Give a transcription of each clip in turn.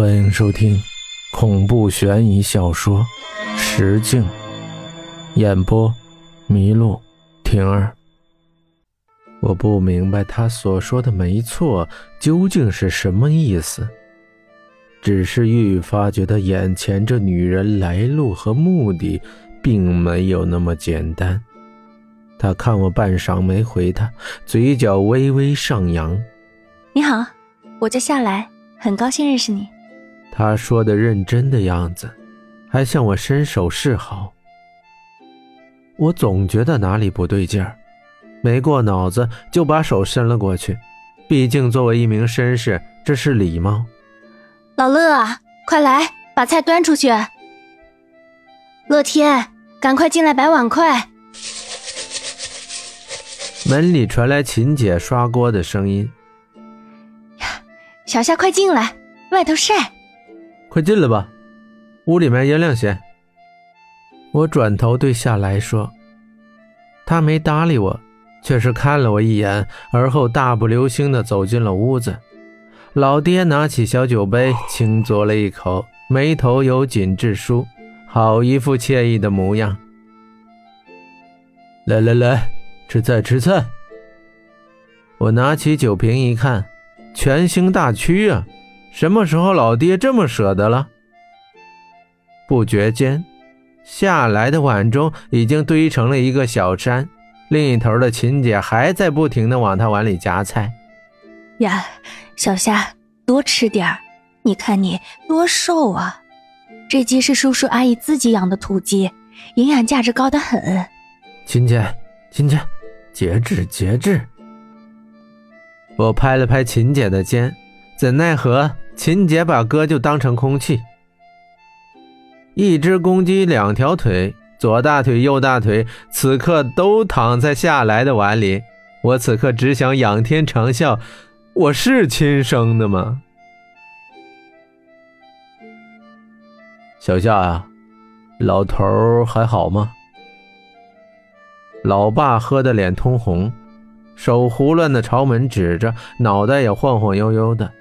欢迎收听恐怖悬疑小说《石镜》，演播：麋鹿婷儿。我不明白他所说的没错究竟是什么意思，只是愈发觉得眼前这女人来路和目的并没有那么简单。他看我半晌没回他，嘴角微微上扬：“你好，我叫夏来，很高兴认识你。”他说的认真的样子，还向我伸手示好。我总觉得哪里不对劲儿，没过脑子就把手伸了过去。毕竟作为一名绅士，这是礼貌。老乐啊，快来把菜端出去。乐天，赶快进来摆碗筷。门里传来秦姐刷锅的声音。呀，小夏，快进来，外头晒。快进来吧，屋里面烟亮些。我转头对夏来说，他没搭理我，却是看了我一眼，而后大步流星地走进了屋子。老爹拿起小酒杯，轻嘬了一口，眉头有紧致舒，好一副惬意的模样。来来来，吃菜吃菜。我拿起酒瓶一看，全兴大曲啊！什么时候老爹这么舍得了？不觉间，下来的碗中已经堆成了一个小山，另一头的秦姐还在不停的往他碗里夹菜。呀，小夏，多吃点儿，你看你多瘦啊！这鸡是叔叔阿姨自己养的土鸡，营养价值高得很。秦姐，秦姐，节制节制！我拍了拍秦姐的肩，怎奈何。秦姐把哥就当成空气，一只公鸡两条腿，左大腿右大腿，此刻都躺在下来的碗里。我此刻只想仰天长啸：我是亲生的吗？小夏啊，老头还好吗？老爸喝得脸通红，手胡乱的朝门指着，脑袋也晃晃悠悠的。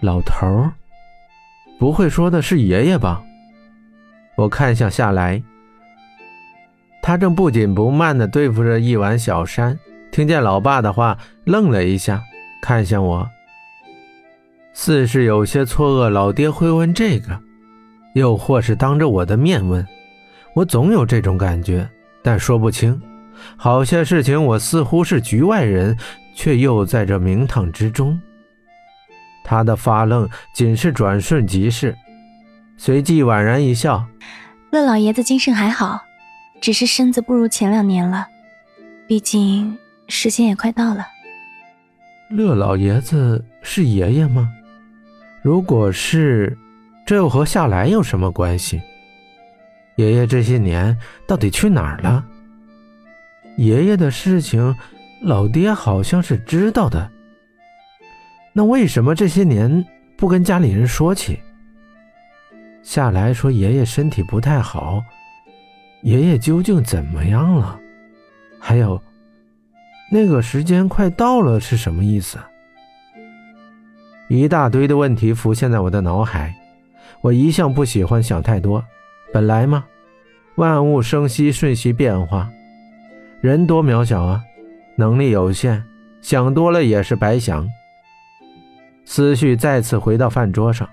老头儿，不会说的是爷爷吧？我看向夏来，他正不紧不慢地对付着一碗小山。听见老爸的话，愣了一下，看向我，似是有些错愕。老爹会问这个，又或是当着我的面问？我总有这种感觉，但说不清。好些事情，我似乎是局外人，却又在这名堂之中。他的发愣仅是转瞬即逝，随即宛然一笑：“乐老爷子精神还好，只是身子不如前两年了。毕竟时间也快到了。”乐老爷子是爷爷吗？如果是，这又和夏来有什么关系？爷爷这些年到底去哪儿了？爷爷的事情，老爹好像是知道的。那为什么这些年不跟家里人说起？夏来说爷爷身体不太好，爷爷究竟怎么样了？还有，那个时间快到了是什么意思？一大堆的问题浮现在我的脑海。我一向不喜欢想太多，本来嘛，万物生息，瞬息变化，人多渺小啊，能力有限，想多了也是白想。思绪再次回到饭桌上，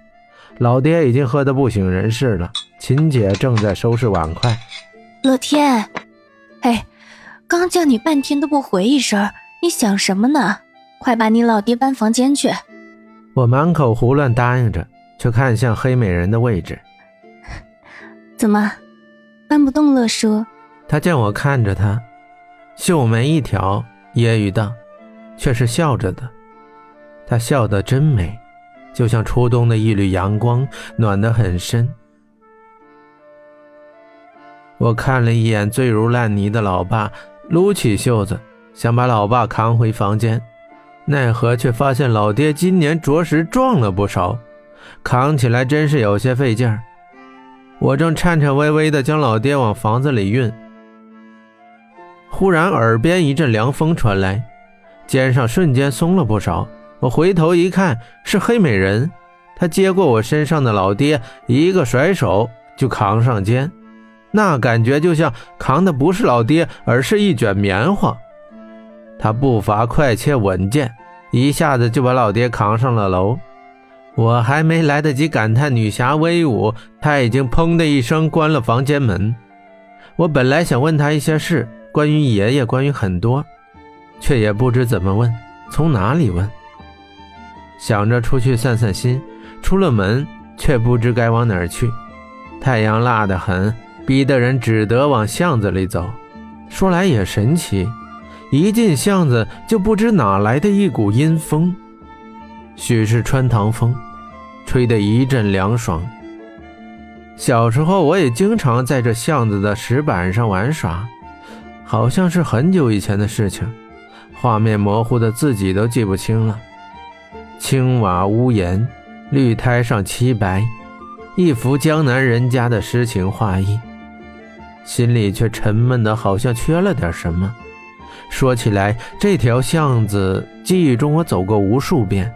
老爹已经喝得不省人事了。秦姐正在收拾碗筷。乐天，哎，刚叫你半天都不回一声，你想什么呢？快把你老爹搬房间去。我满口胡乱答应着，却看向黑美人的位置。怎么，搬不动？乐叔。他见我看着他，秀眉一挑，揶揄道：“却是笑着的。”他笑得真美，就像初冬的一缕阳光，暖得很深。我看了一眼醉如烂泥的老爸，撸起袖子想把老爸扛回房间，奈何却发现老爹今年着实壮了不少，扛起来真是有些费劲儿。我正颤颤巍巍地将老爹往房子里运，忽然耳边一阵凉风传来，肩上瞬间松了不少。我回头一看，是黑美人，他接过我身上的老爹，一个甩手就扛上肩，那感觉就像扛的不是老爹，而是一卷棉花。他步伐快且稳健，一下子就把老爹扛上了楼。我还没来得及感叹女侠威武，他已经砰的一声关了房间门。我本来想问他一些事，关于爷爷，关于很多，却也不知怎么问，从哪里问。想着出去散散心，出了门却不知该往哪儿去。太阳辣得很，逼得人只得往巷子里走。说来也神奇。一进巷子，就不知哪来的一股阴风，许是穿堂风，吹得一阵凉爽。小时候，我也经常在这巷子的石板上玩耍，好像是很久以前的事情，画面模糊的自己都记不清了。青瓦屋檐，绿苔上漆白，一幅江南人家的诗情画意，心里却沉闷的，好像缺了点什么。说起来，这条巷子，记忆中我走过无数遍，